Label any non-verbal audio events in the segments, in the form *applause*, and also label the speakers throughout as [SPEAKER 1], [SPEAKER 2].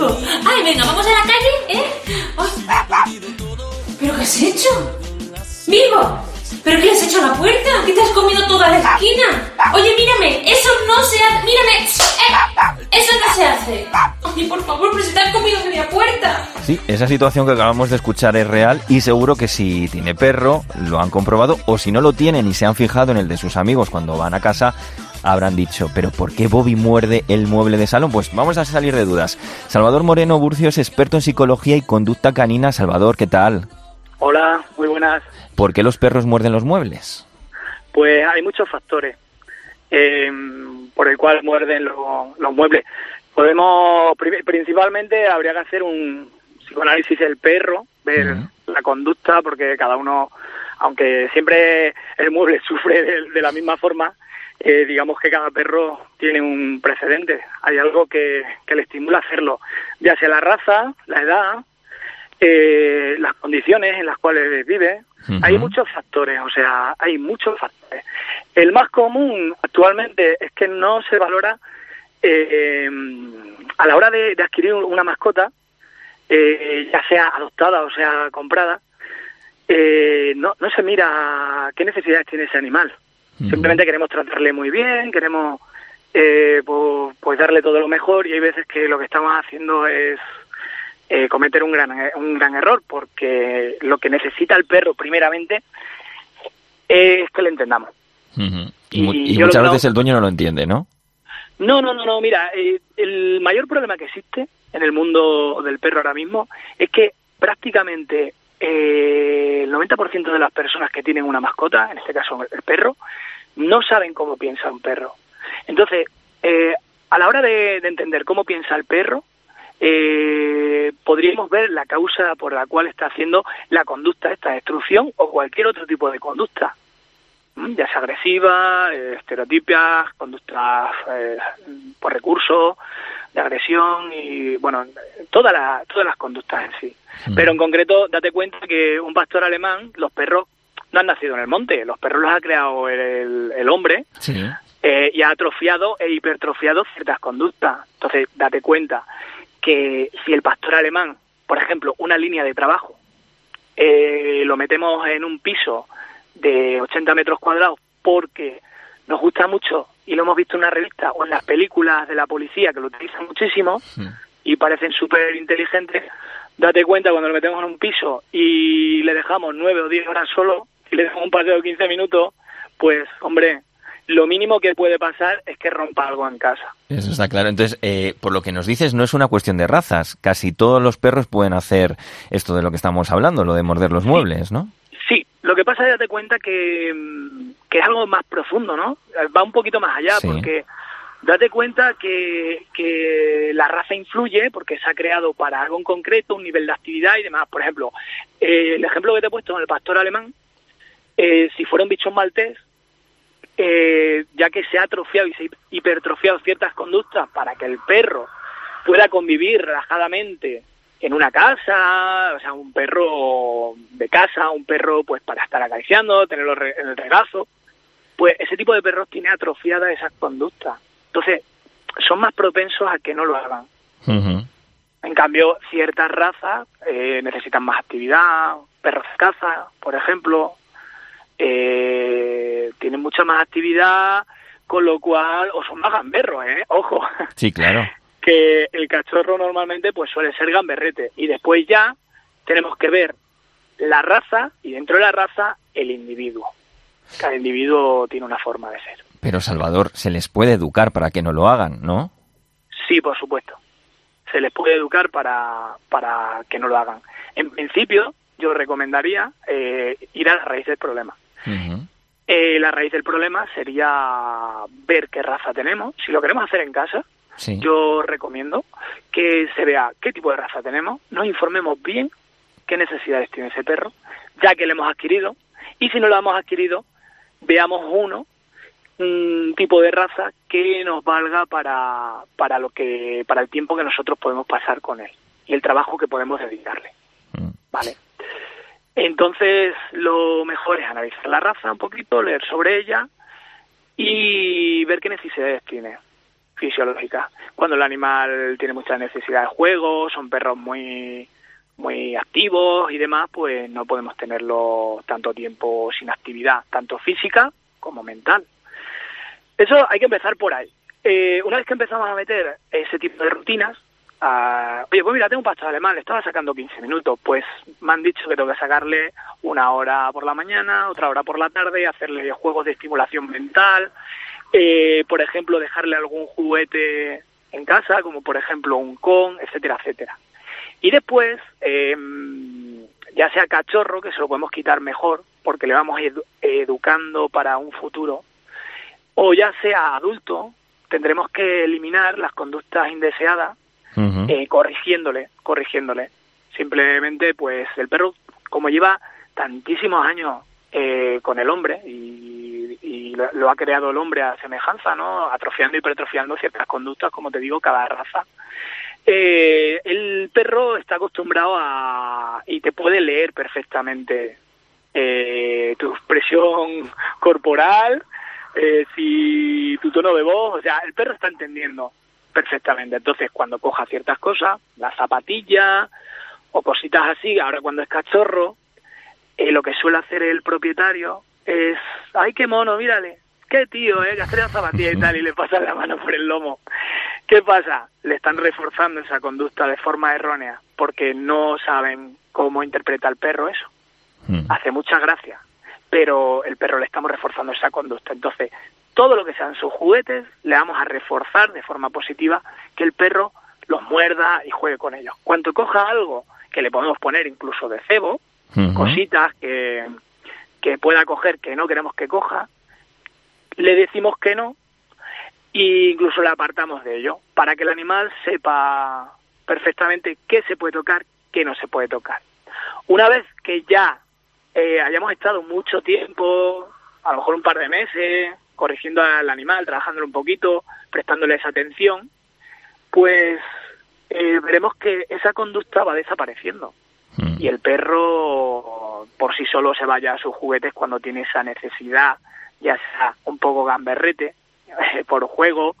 [SPEAKER 1] Ay, venga, vamos a la calle, ¿eh? ¿Pero qué has hecho? Bilbo, ¿pero qué has hecho a la puerta? ¿Qué te has comido toda la esquina? Oye, mírame, eso no se hace. Mírame, eh, eso no se hace. Ay, por favor, pero si te has comido media puerta.
[SPEAKER 2] Sí, esa situación que acabamos de escuchar es real y seguro que si tiene perro lo han comprobado o si no lo tienen y se han fijado en el de sus amigos cuando van a casa habrán dicho, pero ¿por qué Bobby muerde el mueble de salón? Pues vamos a salir de dudas. Salvador Moreno Burcio es experto en psicología y conducta canina. Salvador, ¿qué tal?
[SPEAKER 3] Hola, muy buenas.
[SPEAKER 2] ¿Por qué los perros muerden los muebles?
[SPEAKER 3] Pues hay muchos factores eh, por el cual muerden lo- los muebles. Podemos, pri- principalmente habría que hacer un psicoanálisis del perro, ver la conducta, porque cada uno, aunque siempre el mueble *laughs* sufre de, de la misma forma, eh, digamos que cada perro tiene un precedente. Hay algo que, que le estimula a hacerlo, ya sea la raza, la edad, eh, las condiciones en las cuales vive. Hay muchos factores, o sea, hay muchos factores. El más común actualmente es que no se valora eh, a la hora de, de adquirir una mascota, eh, ya sea adoptada o sea comprada, eh, no, no se mira qué necesidades tiene ese animal. Simplemente queremos tratarle muy bien, queremos eh, pues, pues darle todo lo mejor y hay veces que lo que estamos haciendo es eh, cometer un gran, un gran error porque lo que necesita el perro primeramente es que le entendamos.
[SPEAKER 2] Y, muchas
[SPEAKER 3] no-
[SPEAKER 2] veces el dueño no lo entiende, ¿no?
[SPEAKER 3] No, no, no, no, mira, eh, el mayor problema que existe en el mundo del perro ahora mismo es que prácticamente eh, el 90% de las personas que tienen una mascota, en este caso el perro, no saben cómo piensa un perro. Entonces, eh, a la hora de, de entender cómo piensa el perro, eh, podríamos ver la causa por la cual está haciendo la conducta esta destrucción o cualquier otro tipo de conducta. ¿m? ya sea agresiva, eh, estereotipias, conductas eh, por recursos, de agresión y, bueno, toda la- todas las conductas en sí.
[SPEAKER 2] Mm.
[SPEAKER 3] Pero en concreto, date cuenta que un pastor alemán, los perros no han nacido en el monte, los perros los ha creado el, el hombre
[SPEAKER 2] Sí.
[SPEAKER 3] eh, y ha atrofiado e hipertrofiado ciertas conductas. Entonces, date cuenta que si el pastor alemán, por ejemplo, una línea de trabajo, eh, lo metemos en un piso de 80 metros cuadrados porque nos gusta mucho y lo hemos visto en una revista o en las películas de la policía que lo utilizan muchísimo y parecen súper inteligentes, date cuenta cuando lo metemos en un piso y le dejamos nueve o diez horas solo y le dejamos un paseo de 15 minutos, pues hombre, lo mínimo que puede pasar es que rompa algo en casa.
[SPEAKER 2] Eso está claro. Entonces, eh, por lo que nos dices, no es una cuestión de razas. Casi todos los perros pueden hacer esto de lo que estamos hablando, lo de morder los muebles, ¿no?
[SPEAKER 3] Sí, lo que pasa es date cuenta que, mm, que es algo más profundo, ¿no? Va un poquito más allá,
[SPEAKER 2] Sí.
[SPEAKER 3] porque date cuenta que, que la raza influye porque se ha creado para algo en concreto, un nivel de actividad y demás. Por ejemplo, eh, el ejemplo que te he puesto en el pastor alemán, eh, si fuera un bichón maltés, eh, ya que se ha atrofiado y se ha hipertrofiado ciertas conductas para que el perro pueda convivir relajadamente en una casa, o sea, un perro de casa, un perro pues para estar acariciando, tenerlo en el regazo, pues ese tipo de perros tiene atrofiadas esas conductas. Entonces, son más propensos a que no lo hagan. En cambio, ciertas razas eh, necesitan más actividad, perros de caza, por ejemplo, eh, tienen mucha más actividad, con lo cual, o son más gamberros, ¿eh? Ojo,
[SPEAKER 2] Sí, claro. *laughs*
[SPEAKER 3] que el cachorro normalmente pues suele ser gamberrete y después ya tenemos que ver la raza y dentro de la raza el individuo. Cada individuo tiene una forma de ser.
[SPEAKER 2] Pero, Salvador, se les puede educar para que no lo hagan, ¿no?
[SPEAKER 3] Sí, por supuesto. Se les puede educar para, para que no lo hagan. En principio, yo recomendaría eh, ir a la raíz del problema. Eh, la raíz del problema sería ver qué raza tenemos. Si lo queremos hacer en casa,
[SPEAKER 2] Sí.
[SPEAKER 3] yo recomiendo que se vea qué tipo de raza tenemos, nos informemos bien qué necesidades tiene ese perro, ya que lo hemos adquirido, y si no lo hemos adquirido, veamos uno, un tipo de raza que nos valga para, para lo que, para el tiempo que nosotros podemos pasar con él y el trabajo que podemos dedicarle.
[SPEAKER 2] Mm.
[SPEAKER 3] Vale. Entonces, lo mejor es analizar la raza un poquito, leer sobre ella y ver qué necesidades tiene. fisiológicas. Cuando el animal tiene mucha necesidad de juego, son perros muy muy activos y demás, pues no podemos tenerlo tanto tiempo sin actividad, tanto física como mental. Eso hay que empezar por ahí. Eh, una vez que empezamos a meter ese tipo de rutinas, oye, pues mira, tengo un pastor alemán, le estaba sacando 15 minutos, pues me han dicho que tengo que sacarle una hora por la mañana, otra hora por la tarde, hacerle juegos de estimulación mental, eh, por ejemplo, dejarle algún juguete en casa, como por ejemplo un con, etcétera, etcétera. Y después, eh, ya sea cachorro, que se lo podemos quitar mejor, porque le vamos educando para un futuro, o ya sea adulto, tendremos que eliminar las conductas indeseadas, eh, corrigiéndole, corrigiéndole. Simplemente, pues el perro, como lleva tantísimos años eh, con el hombre y, lo, ha creado el hombre a semejanza, ¿no? Atrofiando y hipertrofiando ciertas conductas, como te digo, cada raza. Eh, el perro está acostumbrado a y te puede leer perfectamente eh, tu expresión *laughs* corporal, eh, si tu tono de voz, o sea, el perro está entendiendo perfectamente. Entonces, cuando coja ciertas cosas, la zapatilla o cositas así, ahora cuando es cachorro, eh, lo que suele hacer el propietario es, ay, qué mono, mírale, qué tío, eh, que hace la zapatilla y tal, y le pasa la mano por el lomo. ¿Qué pasa? Le están reforzando esa conducta de forma errónea porque no saben cómo interpreta el perro eso. Hace mucha gracia, pero el perro le estamos reforzando esa conducta. Entonces, todo lo que sean sus juguetes le vamos a reforzar de forma positiva que el perro los muerda y juegue con ellos. Cuando coja algo que le podemos poner incluso de cebo, cositas que, que pueda coger que no queremos que coja, le decimos que no e incluso le apartamos de ello para que el animal sepa perfectamente qué se puede tocar, qué no se puede tocar. Una vez que ya eh, hayamos estado mucho tiempo, a lo mejor un par de meses, corrigiendo al animal, trabajándolo un poquito, prestándole esa atención, pues eh, veremos que esa conducta va desapareciendo. Mm. Y el perro por sí solo se vaya a sus juguetes cuando tiene esa necesidad, ya sea un poco gamberrete, por juego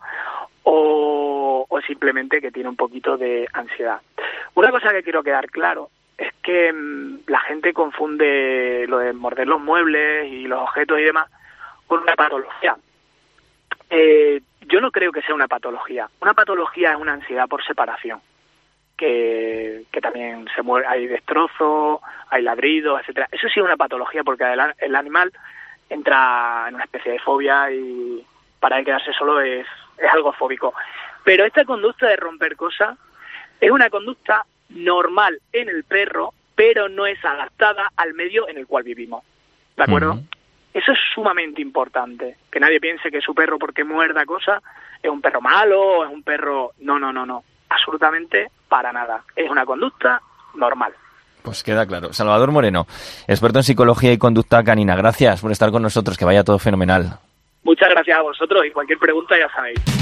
[SPEAKER 3] o, simplemente que tiene un poquito de ansiedad. Una cosa que quiero quedar claro es que mm, la gente confunde lo de morder los muebles y los objetos y demás con una patología. Eh, yo no creo que sea una patología. Una patología es una ansiedad por separación, que, también se mueve, hay destrozos, hay ladridos, etcétera. Eso sí es una patología porque el animal entra en una especie de fobia y, para él quedarse solo es, es algo fóbico. Pero esta conducta de romper cosas es una conducta normal en el perro, pero no es adaptada al medio en el cual vivimos. ¿De acuerdo? Eso es sumamente importante. Que nadie piense que su perro, porque muerda cosas, es un perro malo, es un perro... No, no, no, no. Absolutamente para nada. Es una conducta normal.
[SPEAKER 2] Pues queda claro. Salvador Moreno, experto en psicología y conducta canina. Gracias por estar con nosotros. Que vaya todo fenomenal.
[SPEAKER 3] Muchas gracias a vosotros y cualquier pregunta ya sabéis.